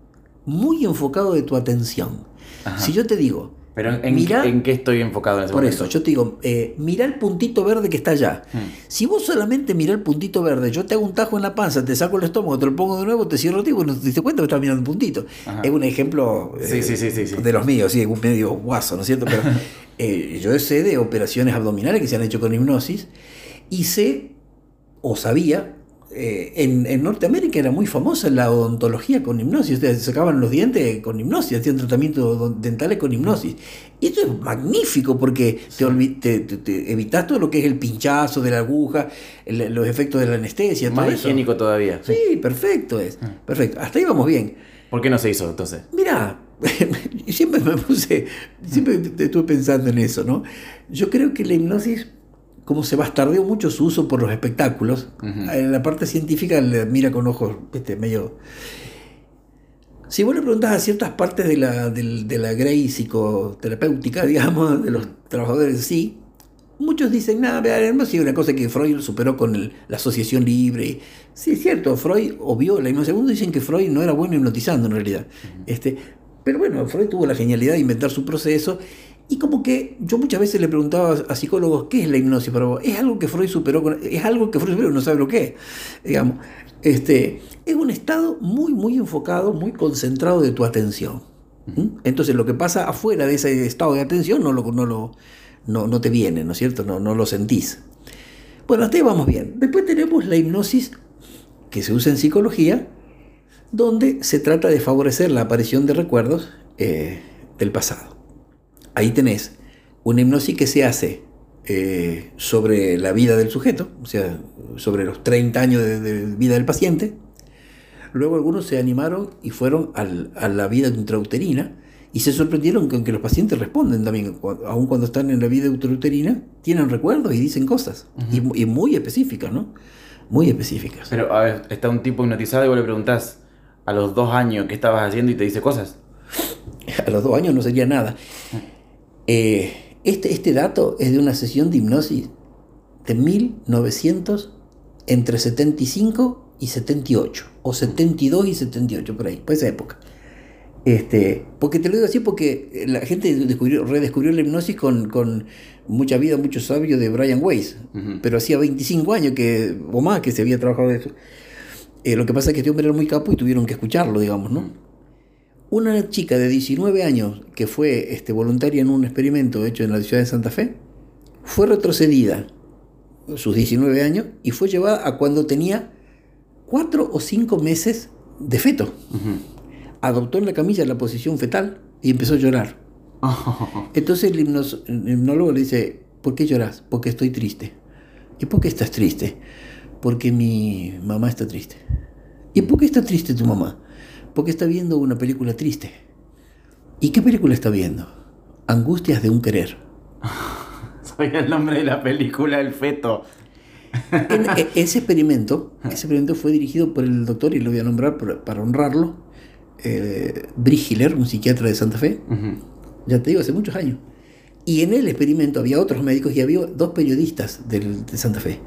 [SPEAKER 2] muy enfocado de tu atención. Si yo te digo,
[SPEAKER 1] pero en, mira, ¿en qué estoy enfocado en ese
[SPEAKER 2] Por eso, yo te digo, eh, mira el puntito verde que está allá. Hmm. Si vos solamente mira el puntito verde, yo te hago un tajo en la panza, te saco el estómago, te lo pongo de nuevo, te cierro el tipo y no te diste cuenta que estás mirando un puntito. Es un ejemplo
[SPEAKER 1] eh,
[SPEAKER 2] de los míos, sí, un medio guaso, ¿no es cierto? Pero [LAUGHS] eh, yo sé de operaciones abdominales que se han hecho con hipnosis y sé, o sabía, eh, en, Norteamérica era muy famosa la odontología con hipnosis. Ustedes sacaban los dientes con hipnosis, hacían tratamientos dentales con hipnosis. Y esto es magnífico porque te, evitas todo lo que es el pinchazo de la aguja, los efectos de la anestesia.
[SPEAKER 1] Más higiénico todavía.
[SPEAKER 2] Sí, perfecto es. Ah. Perfecto. Hasta ahí vamos bien.
[SPEAKER 1] ¿Por qué no se hizo entonces?
[SPEAKER 2] Mira, [LAUGHS] siempre me puse, siempre estuve pensando en eso, ¿no? Yo creo que la hipnosis como se bastardeó mucho su uso por los espectáculos, en la parte científica le mira con ojos este, medio... Si vos le preguntas a ciertas partes de la, de, la grey psicoterapéutica, [LAUGHS] digamos, de los trabajadores sí, muchos dicen, nada, vean, sí, una cosa que Freud superó con la asociación libre. Sí, es cierto, Freud obvió la hipnosis. Segundo dicen que Freud no era bueno hipnotizando en realidad. este, pero bueno, Freud tuvo la genialidad de inventar su proceso y como que yo muchas veces le preguntaba a psicólogos, ¿qué es la hipnosis para vos? Es algo que Freud superó, es algo que Freud superó, no sabe lo que es. Digamos, este, es un estado muy, muy enfocado, muy concentrado de tu atención. Entonces lo que pasa afuera de ese estado de atención no, lo, no, lo, no, te viene, ¿no es cierto? No, no lo sentís. Bueno, hasta ahí vamos bien. Después tenemos la hipnosis que se usa en psicología, donde se trata de favorecer la aparición de recuerdos eh, del pasado ahí tenés una hipnosis que se hace eh, sobre la vida del sujeto, o sea, sobre los 30 años de, vida del paciente. Luego algunos se animaron y fueron a la vida intrauterina y se sorprendieron con que los pacientes responden también, aun cuando están en la vida intrauterina, tienen recuerdos y dicen cosas, y, muy específicas, ¿no? Muy específicas.
[SPEAKER 1] Pero, a ver, está un tipo hipnotizado y vos le preguntás a los dos años qué estabas haciendo y te dice cosas.
[SPEAKER 2] A los dos años no sería nada. Eh, este, este dato es de una sesión de hipnosis de 1900, entre 75 y 78, o 72 y 78, por ahí, por esa época. Este, porque te lo digo así porque la gente descubrió, redescubrió la hipnosis con, con mucha vida, mucho sabio de Brian Weiss, pero hacía 25 años que, o más que se había trabajado de eso. Eh, lo que pasa es que este hombre era muy capo y tuvieron que escucharlo, digamos, ¿no? Una chica de 19 años que fue este, voluntaria en un experimento hecho en la ciudad de Santa Fe, fue retrocedida sus 19 años y fue llevada a cuando tenía 4 o 5 meses de feto. Adoptó en la camilla la posición fetal y empezó a llorar. [LAUGHS] Entonces el, el, hipnólogo le dice, ¿por qué lloras? Porque estoy triste. ¿Y por qué estás triste? Porque mi mamá está triste. ¿Y por qué está triste tu mamá? Porque está viendo una película triste. ¿Y qué película está viendo? Angustias de un querer. [LAUGHS]
[SPEAKER 1] Sabía el nombre de la película El feto.
[SPEAKER 2] En, e, [LAUGHS] ese experimento, ese experimento fue dirigido por el doctor, y lo voy a nombrar para honrarlo, eh, un psiquiatra de Santa Fe, ya te digo, hace muchos años. Y en el experimento había otros médicos y había dos periodistas del, de Santa Fe,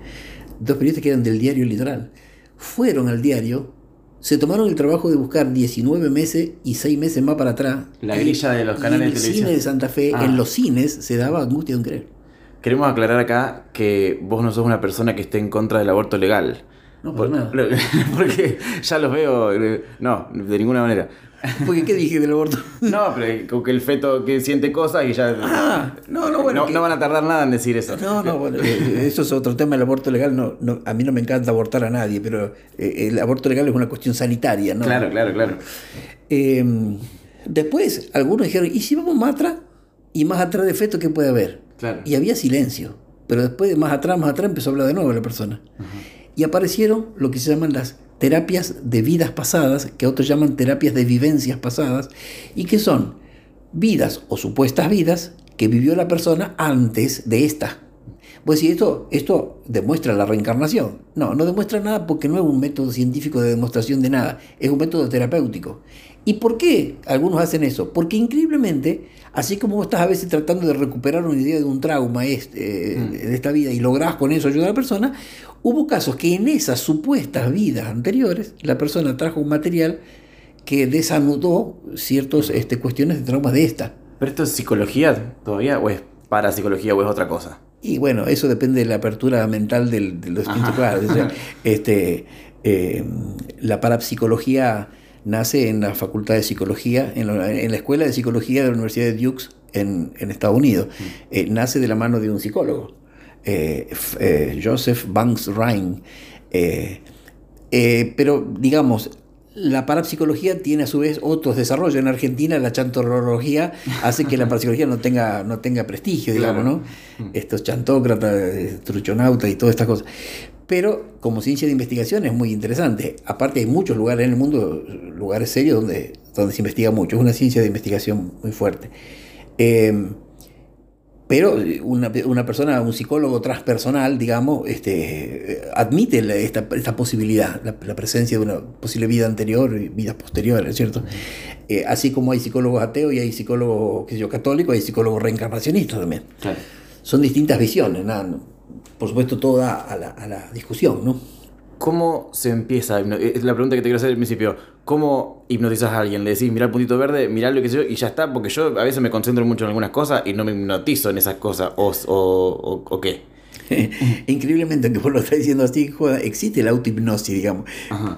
[SPEAKER 2] dos periodistas que eran del diario Litoral. Fueron al diario, se tomaron el trabajo de buscar 19 meses y 6 meses más para atrás.
[SPEAKER 1] La grilla de los canales
[SPEAKER 2] de televisión. En el cine de Santa Fe, ah. en los cines, se daba angustia de un creer.
[SPEAKER 1] Queremos aclarar acá que vos no sos una persona que esté en contra del aborto legal.
[SPEAKER 2] No, por, nada. [LAUGHS]
[SPEAKER 1] Porque ya los veo. Eh, no, de ninguna manera. [LAUGHS]
[SPEAKER 2] Porque ¿qué dije del aborto? [LAUGHS]
[SPEAKER 1] No, pero que el feto que siente cosas y ya.
[SPEAKER 2] Ah, no, no, bueno.
[SPEAKER 1] No, van a tardar nada en decir eso.
[SPEAKER 2] No, no, bueno, eh, eso es otro tema. El aborto legal, no, no, a mí no me encanta abortar a nadie, pero eh, el aborto legal es una cuestión sanitaria, ¿no?
[SPEAKER 1] Claro, claro, claro.
[SPEAKER 2] Em, después, algunos dijeron, ¿y si vamos más atrás? Y más atrás de feto, ¿qué puede haber?
[SPEAKER 1] Claro.
[SPEAKER 2] Y había silencio. Pero después, más atrás, más atrás, empezó a hablar de nuevo la persona. Y aparecieron lo que se llaman las terapias de vidas pasadas, que otros llaman terapias de vivencias pasadas, y que son vidas o supuestas vidas que vivió la persona antes de esta. Pues si esto, esto demuestra la reencarnación. No, no demuestra nada porque no es un método científico de demostración de nada, es un método terapéutico. ¿Y por qué algunos hacen eso? Porque increíblemente, así como estás a veces tratando de recuperar una idea de un trauma este, mm. de esta vida y lográs con eso ayudar a la persona, Hubo casos que en esas supuestas vidas anteriores la persona trajo un material que desanudó ciertas este, cuestiones de traumas de esta.
[SPEAKER 1] ¿Pero esto es psicología todavía o es parapsicología o es otra cosa?
[SPEAKER 2] Y bueno, eso depende de la apertura mental del, de los [LAUGHS] este, eh, la parapsicología nace en la Facultad de Psicología, en la, Escuela de Psicología de la Universidad de Duke en, Estados Unidos. Mm. Eh, nace de la mano de un psicólogo. Eh, eh, Joseph Banks. Eh, pero digamos, la parapsicología tiene a su vez otros desarrollos. En Argentina la chantorología hace que la [LAUGHS] parapsicología no tenga, no tenga prestigio, digamos, ¿no? Mm. Estos chantócratas, truchonautas y todas estas cosas. Pero como ciencia de investigación es muy interesante. Aparte hay muchos lugares en el mundo, lugares serios donde, donde se investiga mucho. Es una ciencia de investigación muy fuerte. Pero eh, una, una, persona, un psicólogo transpersonal, digamos, este, admite esta, esta, posibilidad, la, presencia de una posible vida anterior y vidas posteriores, ¿cierto? Eh, así como hay psicólogos ateos y hay psicólogos, qué sé yo, católicos, hay psicólogos reencarnacionistas también. Son distintas visiones, ¿no? Por supuesto, toda a la, a la discusión, ¿no?
[SPEAKER 1] ¿Cómo se empieza? Es la pregunta que te quiero hacer al principio. ¿Cómo hipnotizas a alguien? Le decís, mira el puntito verde, mirá lo que sé yo, y ya está, porque yo a veces me concentro mucho en algunas cosas y no me hipnotizo en esas cosas. ¿O, o, o qué? [LAUGHS]
[SPEAKER 2] Increíblemente, que vos lo estás diciendo así, existe la autohipnosis, digamos.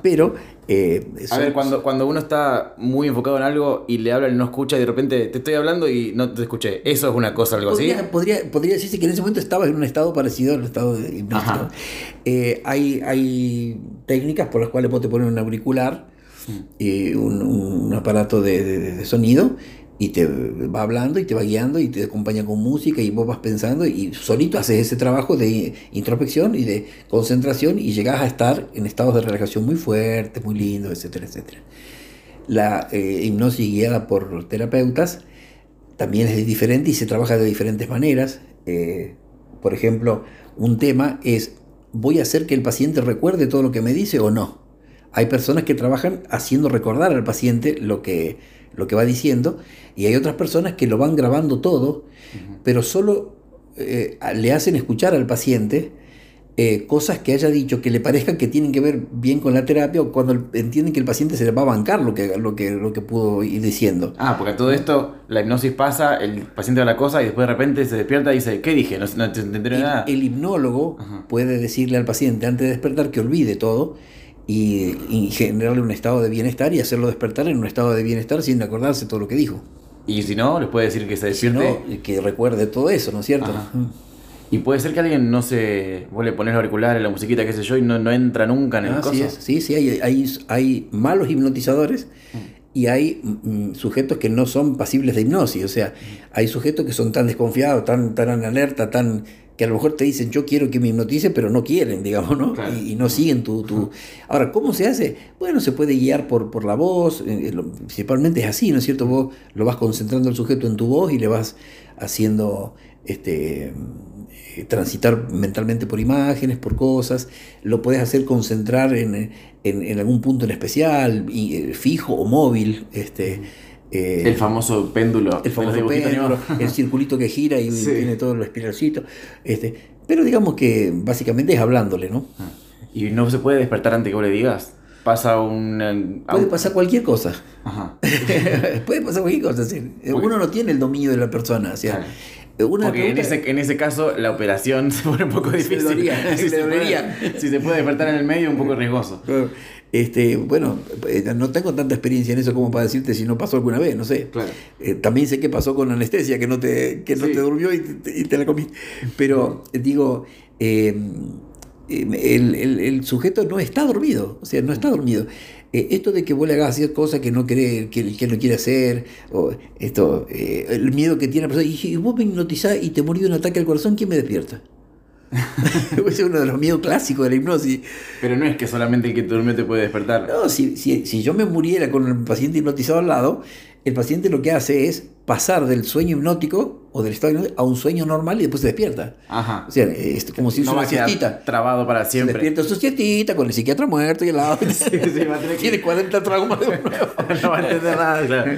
[SPEAKER 2] Pero. Eh,
[SPEAKER 1] a ver, cuando, cuando uno está muy enfocado en algo y le hablan y no escucha, y de repente te estoy hablando y no te escuché. ¿Eso es una cosa, algo
[SPEAKER 2] así?
[SPEAKER 1] Podría,
[SPEAKER 2] podría decirse que en ese momento estabas en un estado parecido al estado de. Eh, hay, hay técnicas por las cuales vos te pones un auricular mm. y un, aparato de, sonido y te va hablando y te va guiando y te acompaña con música y vos vas pensando y solito haces ese trabajo de introspección y de concentración y llegas a estar en estados de relajación muy fuertes, muy lindos, etcétera, etcétera. La eh, hipnosis guiada por terapeutas también es diferente y se trabaja de diferentes maneras. Eh, por ejemplo, un tema es, ¿voy a hacer que el paciente recuerde todo lo que me dice o no? Hay personas que trabajan haciendo recordar al paciente lo que lo que va diciendo, y hay otras personas que lo van grabando todo, pero solo eh, le hacen escuchar al paciente eh, cosas que haya dicho que le parezcan que tienen que ver bien con la terapia o cuando entienden que el paciente se le va a bancar lo que, lo que, lo que pudo ir diciendo.
[SPEAKER 1] Ah, porque todo esto, la hipnosis pasa, el paciente ve la cosa y después de repente se despierta y dice, ¿qué dije? No, no te enteré
[SPEAKER 2] el,
[SPEAKER 1] nada.
[SPEAKER 2] el hipnólogo
[SPEAKER 1] Ajá.
[SPEAKER 2] puede decirle al paciente antes de despertar que olvide todo y, y generarle un estado de bienestar y hacerlo despertar en un estado de bienestar sin acordarse todo lo que dijo.
[SPEAKER 1] Y si no, les puede decir que se
[SPEAKER 2] Si
[SPEAKER 1] despierte.
[SPEAKER 2] no, que recuerde todo eso, ¿no es cierto?
[SPEAKER 1] Ajá. Y puede ser que alguien no se. Vos le pones los auriculares, la musiquita, qué sé yo, y no, no entra nunca en el
[SPEAKER 2] Así
[SPEAKER 1] coso.
[SPEAKER 2] es, sí, sí, hay, hay, hay malos hipnotizadores y hay mm, sujetos que no son pasibles de hipnosis. O sea, hay sujetos que son tan desconfiados, tan, tan en alerta, tan que a lo mejor te dicen yo quiero que me hipnotice, pero no quieren, digamos, ¿no?
[SPEAKER 1] Claro.
[SPEAKER 2] Y, y no siguen tu, tu... Ahora, ¿cómo se hace? Bueno, se puede guiar por, por la voz, eh, lo- principalmente es así, ¿no es cierto? Vos lo vas concentrando al sujeto en tu voz y le vas haciendo este eh, transitar mentalmente por imágenes, por cosas, lo puedes hacer concentrar en, en- en algún punto en especial, y, eh, fijo o móvil, este, eh,
[SPEAKER 1] El famoso péndulo.
[SPEAKER 2] el
[SPEAKER 1] los
[SPEAKER 2] famoso péndulo, el circulito que gira y [LAUGHS]
[SPEAKER 1] Sí.
[SPEAKER 2] tiene todo el espiralcito. Este, pero digamos que básicamente es hablándole, ¿no?
[SPEAKER 1] Y no se puede despertar antes que vos le digas. Pasa un. eh,
[SPEAKER 2] Puede pasar cualquier cosa.
[SPEAKER 1] Ajá. [LAUGHS]
[SPEAKER 2] Puede pasar cualquier cosa. sí. Uno no tiene el dominio de la persona. O sea, una
[SPEAKER 1] Porque en ese, en ese caso la operación [LAUGHS] se pone un poco difícil.
[SPEAKER 2] dolería, [LAUGHS]
[SPEAKER 1] si,
[SPEAKER 2] se
[SPEAKER 1] puede, si se puede despertar en el medio, un poco riesgoso.
[SPEAKER 2] Este, bueno, eh, no tengo tanta experiencia en eso como para decirte si no pasó alguna vez, no sé.
[SPEAKER 1] Claro.
[SPEAKER 2] Eh, también sé que pasó con anestesia, que no te, que no
[SPEAKER 1] Sí.
[SPEAKER 2] te durmió y te, y te la comí. Pero digo, eh, eh, el, el- el sujeto no está dormido, o sea, no está dormido. Eh, esto de que vos le hagas hacer cosas que no quiere, que, que no quiere hacer, o esto, eh, el miedo que tiene la persona, y, y vos me hipnotizás y te murió un ataque al corazón, ¿quién me despierta? [LAUGHS] Ese es uno de los miedos clásicos de la hipnosis.
[SPEAKER 1] Pero no es que solamente el que te durmió te puede despertar.
[SPEAKER 2] No, si, si, si yo me muriera con el paciente hipnotizado al lado, el paciente lo que hace es pasar del sueño hipnótico o del estado hipnótico a un sueño normal y después se despierta.
[SPEAKER 1] Ajá.
[SPEAKER 2] O sea, es como si
[SPEAKER 1] no
[SPEAKER 2] una siestita.
[SPEAKER 1] trabado para
[SPEAKER 2] Se
[SPEAKER 1] siempre.
[SPEAKER 2] despierta su siestita con el psiquiatra muerto y al lado. [LAUGHS]
[SPEAKER 1] sí, va a tener que- [LAUGHS]
[SPEAKER 2] Tiene 40 traumas de nuevo. [LAUGHS]
[SPEAKER 1] no va a entender nada, claro.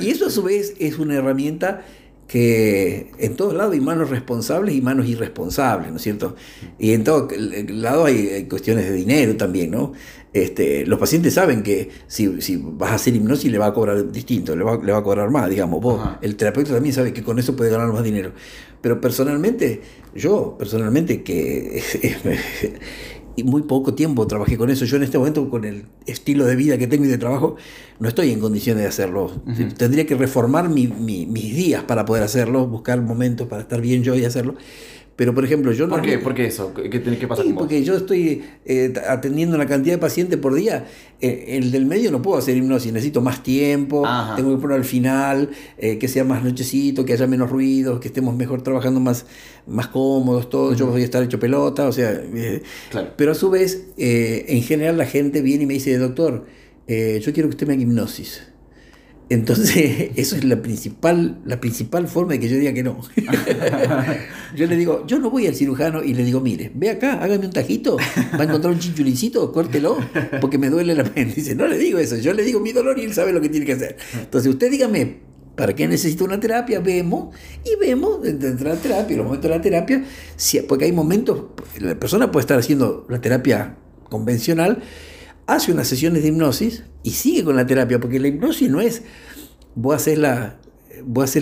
[SPEAKER 2] Y eso a su vez es una herramienta que en todos lados hay manos responsables y manos irresponsables, ¿no es cierto? Y en todos lados hay cuestiones de dinero también, ¿no? Este, los pacientes saben que si, si vas a hacer hipnosis le va a cobrar distinto, le va, le va a cobrar más, digamos. Vos,
[SPEAKER 1] Ajá.
[SPEAKER 2] el terapeuta también sabe que con eso puede ganar más dinero. Pero personalmente, yo personalmente que [LAUGHS] muy poco tiempo trabajé con eso. Yo en este momento, con el estilo de vida que tengo y de trabajo, no estoy en condiciones de hacerlo. Tendría que reformar mi- mi- mis días para poder hacerlo, buscar momentos para estar bien yo y hacerlo. Pero, por ejemplo, yo no...
[SPEAKER 1] ¿Por qué? ¿Por qué eso? ¿Qué, qué, qué pasa
[SPEAKER 2] Sí,
[SPEAKER 1] con vos?
[SPEAKER 2] porque yo estoy eh, atendiendo una cantidad de pacientes por día. Eh, el del medio no puedo hacer hipnosis, necesito más tiempo,
[SPEAKER 1] Ajá.
[SPEAKER 2] tengo que ponerlo al final, eh, que sea más nochecito, que haya menos ruidos, que estemos mejor trabajando más, más cómodos, todos. Yo voy a estar hecho pelota, o sea. eh,
[SPEAKER 1] Claro.
[SPEAKER 2] pero a su vez, eh, en general la gente viene y me dice, doctor, eh, yo quiero que usted me haga hipnosis. Entonces, [LAUGHS] eso es la principal, la principal forma de que yo diga que no. [LAUGHS] yo le digo, yo no voy al cirujano y le digo, mire, ve acá, hágame un tajito, va a encontrar un chinchulincito, córtelo, porque me duele la [LAUGHS] mente. Dice, no le digo eso, yo le digo mi dolor y él sabe lo que tiene que hacer. Entonces, usted dígame, ¿para qué necesita una terapia? Vemos, y vemos dentro de la terapia, los momentos de la terapia, porque hay momentos, la persona puede estar haciendo la terapia convencional, hace unas sesiones de hipnosis y sigue con la terapia, porque la hipnosis no es vos haces la,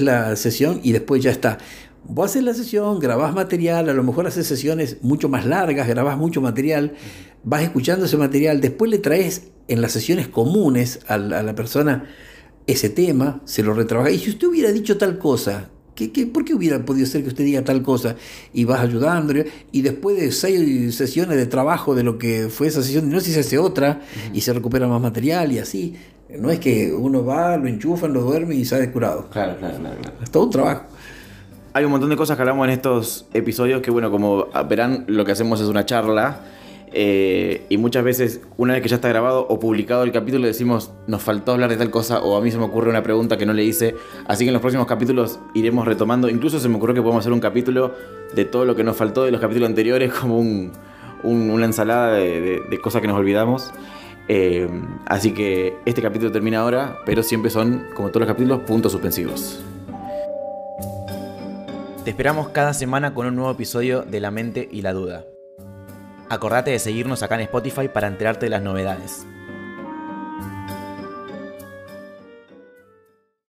[SPEAKER 2] la sesión y después ya está. Vos haces la sesión, grabás material, a lo mejor haces sesiones mucho más largas, grabás mucho material, vas escuchando ese material, después le traes en las sesiones comunes a la, persona ese tema, se lo retrabaja. Y si usted hubiera dicho tal cosa, ¿qué, qué, por qué hubiera podido ser que usted diga tal cosa? Y vas ayudándole, y después de seis sesiones de trabajo de lo que fue esa sesión, no sé si se hace otra, y se recupera más material y así. No es que uno va, lo enchufan, lo duerme y sale curado.
[SPEAKER 1] Claro, claro, claro, claro.
[SPEAKER 2] Es todo un trabajo.
[SPEAKER 1] Hay un montón de cosas que hablamos en estos episodios que, bueno, como verán, lo que hacemos es una charla. Eh, y muchas veces, una vez que ya está grabado o publicado el capítulo, decimos, nos faltó hablar de tal cosa, o a mí se me ocurre una pregunta que no le hice. Así que en los próximos capítulos iremos retomando. Incluso se me ocurrió que podemos hacer un capítulo de todo lo que nos faltó de los capítulos anteriores, [LAUGHS] como un- un- una ensalada de cosas que nos olvidamos. Eh, así que este capítulo termina ahora, pero siempre son, como todos los capítulos, puntos suspensivos. Te esperamos cada semana con un nuevo episodio de La Mente y la Duda. Acordate de seguirnos acá en Spotify para enterarte de las novedades.